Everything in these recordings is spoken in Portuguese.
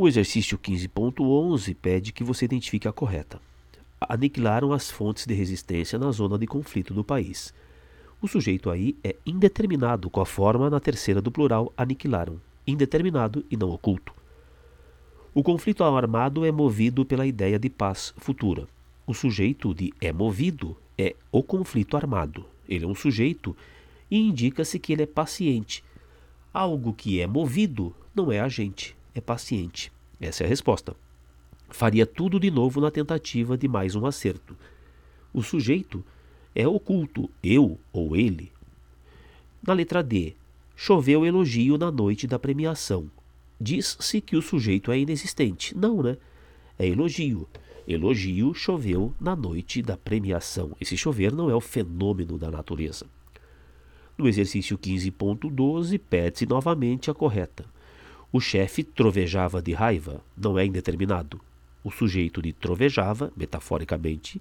O exercício 15.11 pede que você identifique a correta. Aniquilaram as fontes de resistência na zona de conflito do país. O sujeito aí é indeterminado, com a forma na terceira do plural aniquilaram. Indeterminado e não oculto. O conflito armado é movido pela ideia de paz futura. O sujeito de é movido é o conflito armado. Ele é um sujeito e indica-se que ele é paciente. Algo que é movido não é agente é paciente. Essa é a resposta. Faria tudo de novo na tentativa de mais um acerto. O sujeito é oculto, eu ou ele. Na letra D, choveu elogio na noite da premiação. Diz-se que o sujeito é inexistente. Não, né? É elogio. Elogio choveu na noite da premiação. Esse chover não é o fenômeno da natureza. No exercício 15.12, pede-se novamente a correta. O chefe trovejava de raiva, não é indeterminado. O sujeito de trovejava, metaforicamente,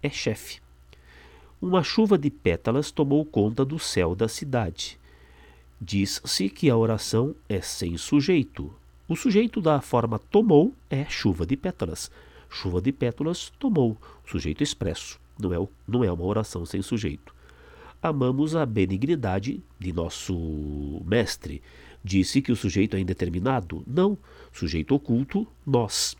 é chefe. Uma chuva de pétalas tomou conta do céu da cidade. Diz-se que a oração é sem sujeito. O sujeito da forma tomou é chuva de pétalas. Chuva de pétalas tomou, sujeito expresso. Não é, não é uma oração sem sujeito. Amamos a benignidade de nosso mestre Disse que o sujeito é indeterminado? Não. Sujeito oculto, nós.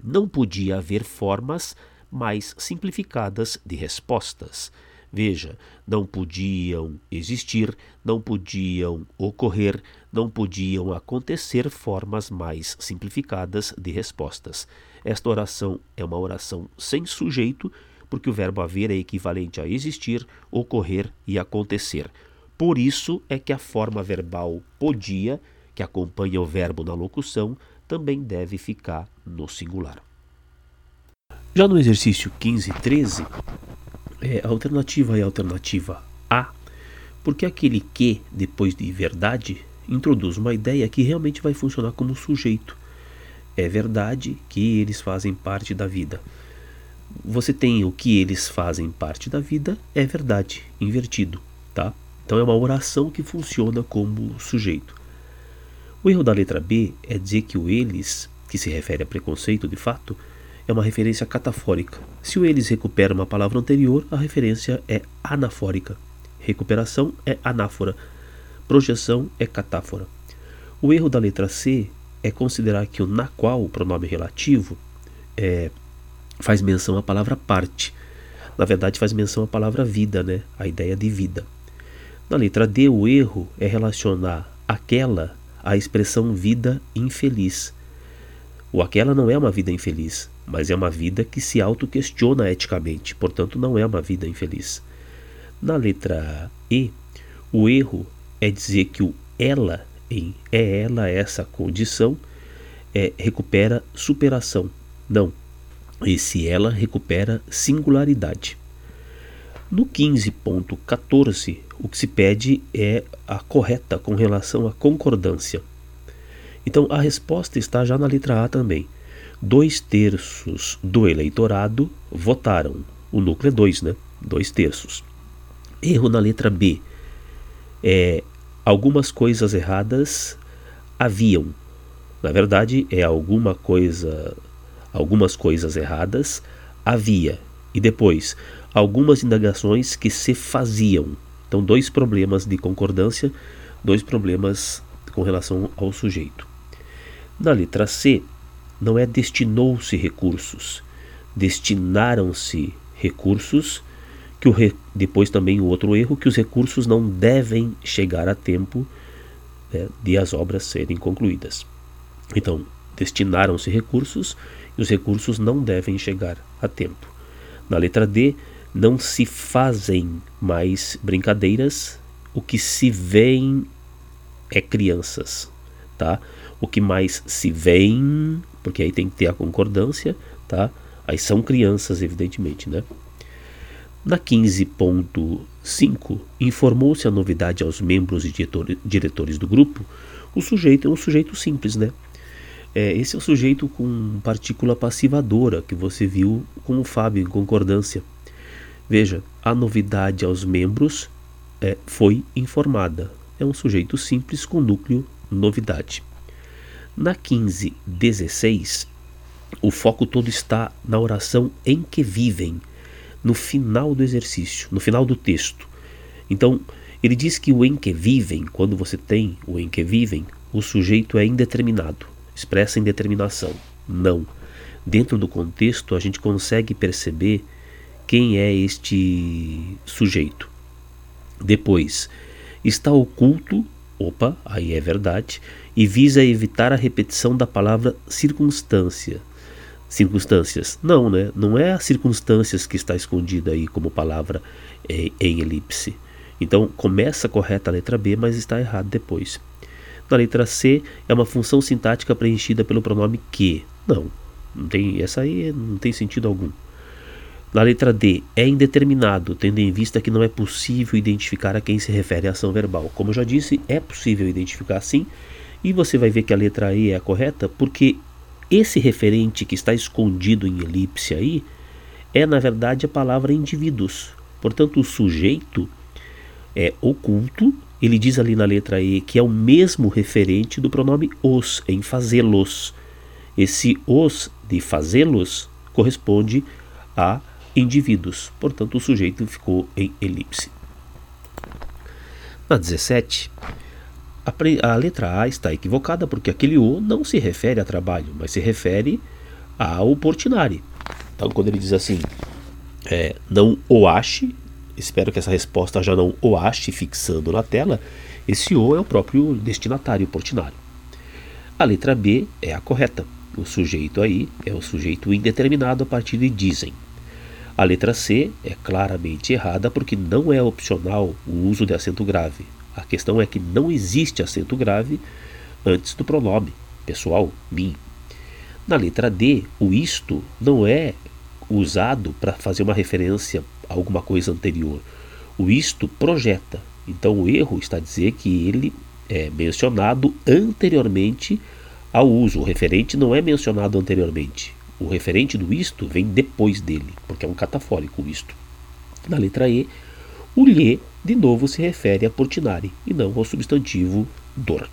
Não podia haver formas mais simplificadas de respostas. Veja, não podiam existir, não podiam ocorrer, não podiam acontecer formas mais simplificadas de respostas. Esta oração é uma oração sem sujeito, porque o verbo haver é equivalente a existir, ocorrer e acontecer. Por isso é que a forma verbal podia, que acompanha o verbo na locução, também deve ficar no singular. Já no exercício 15 e 13, é, a alternativa é a alternativa A, porque aquele que, depois de verdade, introduz uma ideia que realmente vai funcionar como sujeito. É verdade que eles fazem parte da vida. Você tem o que eles fazem parte da vida, é verdade, invertido, tá? Então é uma oração que funciona como sujeito. O erro da letra B é dizer que o eles, que se refere a preconceito de fato, é uma referência catafórica. Se o eles recupera uma palavra anterior, a referência é anafórica. Recuperação é anáfora. Projeção é catáfora. O erro da letra C é considerar que o na qual, o pronome relativo, é, faz menção à palavra parte. Na verdade, faz menção à palavra vida, né? a ideia de vida. Na letra D, o erro é relacionar aquela à expressão vida infeliz. O aquela não é uma vida infeliz, mas é uma vida que se auto-questiona eticamente, portanto, não é uma vida infeliz. Na letra E, o erro é dizer que o ela em é ela essa condição é, recupera superação. Não, esse ela recupera singularidade. No 15.14, o que se pede é a correta com relação à concordância. Então a resposta está já na letra A também. Dois terços do eleitorado votaram. O núcleo é dois, né? Dois terços. Erro na letra B. É, algumas coisas erradas haviam. Na verdade, é alguma coisa, algumas coisas erradas havia. E depois, algumas indagações que se faziam. Então, dois problemas de concordância, dois problemas com relação ao sujeito. Na letra C, não é destinou-se recursos, destinaram-se recursos, que o re... depois também o outro erro, que os recursos não devem chegar a tempo né, de as obras serem concluídas. Então, destinaram-se recursos e os recursos não devem chegar a tempo. Na letra D, não se fazem mais brincadeiras, o que se vêem é crianças, tá? O que mais se vêem, porque aí tem que ter a concordância, tá? Aí são crianças, evidentemente, né? Na 15.5, informou-se a novidade aos membros e diretores do grupo. O sujeito é um sujeito simples, né? É, esse é o sujeito com partícula passivadora que você viu com o Fábio em concordância. Veja, a novidade aos membros é, foi informada. É um sujeito simples com núcleo novidade. Na 15:16, o foco todo está na oração em que vivem, no final do exercício, no final do texto. Então, ele diz que o em que vivem, quando você tem o em que vivem, o sujeito é indeterminado, expressa indeterminação. Não. Dentro do contexto, a gente consegue perceber quem é este sujeito. Depois, está oculto, opa, aí é verdade, e visa evitar a repetição da palavra circunstância. Circunstâncias. Não, né? Não é a circunstâncias que está escondida aí como palavra é, em elipse. Então começa correta a letra B, mas está errado depois. Na letra C é uma função sintática preenchida pelo pronome que. Não, não tem, essa aí não tem sentido algum. Na letra D, é indeterminado, tendo em vista que não é possível identificar a quem se refere a ação verbal. Como eu já disse, é possível identificar sim, e você vai ver que a letra E é a correta, porque esse referente que está escondido em elipse aí é, na verdade, a palavra indivíduos. Portanto, o sujeito é oculto, ele diz ali na letra E que é o mesmo referente do pronome os, em fazê-los. Esse os de fazê-los corresponde a indivíduos, portanto, o sujeito ficou em elipse. Na 17, a, a letra A está equivocada porque aquele O não se refere a trabalho, mas se refere ao Portinari. Então, quando ele diz assim, é, não o ache, espero que essa resposta já não o ache fixando na tela, esse O é o próprio destinatário Portinari. A letra B é a correta. O sujeito aí é o sujeito indeterminado a partir de dizem. A letra C é claramente errada porque não é opcional o uso de acento grave. A questão é que não existe acento grave antes do pronome pessoal, mim. Na letra D, o isto não é usado para fazer uma referência a alguma coisa anterior. O isto projeta. Então o erro está a dizer que ele é mencionado anteriormente ao uso. O referente não é mencionado anteriormente. O referente do isto vem depois dele, porque é um catafórico isto. Na letra E, o lhe de novo se refere a Portinari e não ao substantivo dor.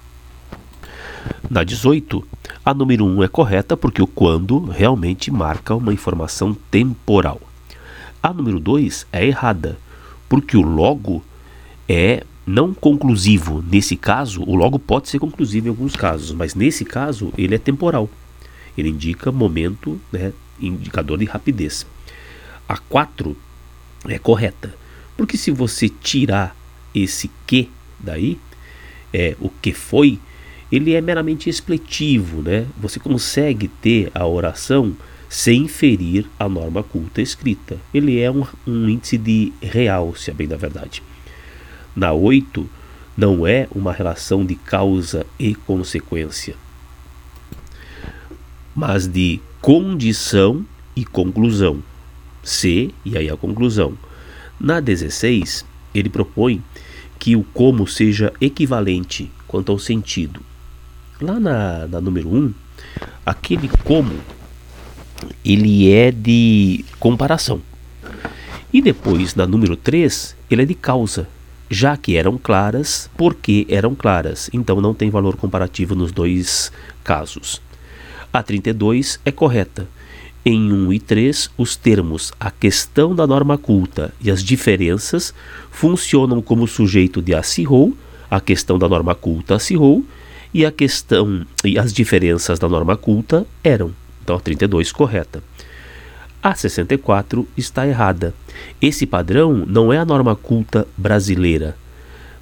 Na 18, a número 1 é correta porque o quando realmente marca uma informação temporal. A número 2 é errada porque o logo é não conclusivo. Nesse caso, o logo pode ser conclusivo em alguns casos, mas nesse caso ele é temporal. Ele indica momento, né, indicador de rapidez. A 4 é correta porque se você tirar esse que daí, é, o que foi, ele é meramente expletivo, né? Você consegue ter a oração sem ferir a norma culta escrita. Ele é um, um índice de real, se é bem da verdade. Na 8, não é uma relação de causa e consequência, mas de condição e conclusão. C, e aí a conclusão. Na 16, ele propõe que o como seja equivalente quanto ao sentido. Lá na, na número 1, aquele como ele é de comparação. E depois, na número 3, ele é de causa, já que eram claras, porque eram claras. Então não tem valor comparativo nos dois casos. A 32 é correta, em 1 e 3, os termos a questão da norma culta e as diferenças funcionam como sujeito de acirrou, a questão da norma culta acirrou, e a questão e as diferenças da norma culta eram. Então a 32 correta. A 64 está errada. Esse padrão não é a norma culta brasileira,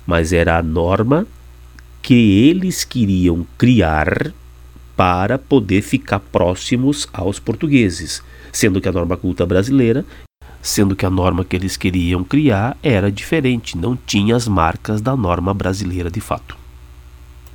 mas era a norma que eles queriam criar para poder ficar próximos aos portugueses, sendo que a norma culta brasileira, sendo que a norma que eles queriam criar era diferente, não tinha as marcas da norma brasileira de fato.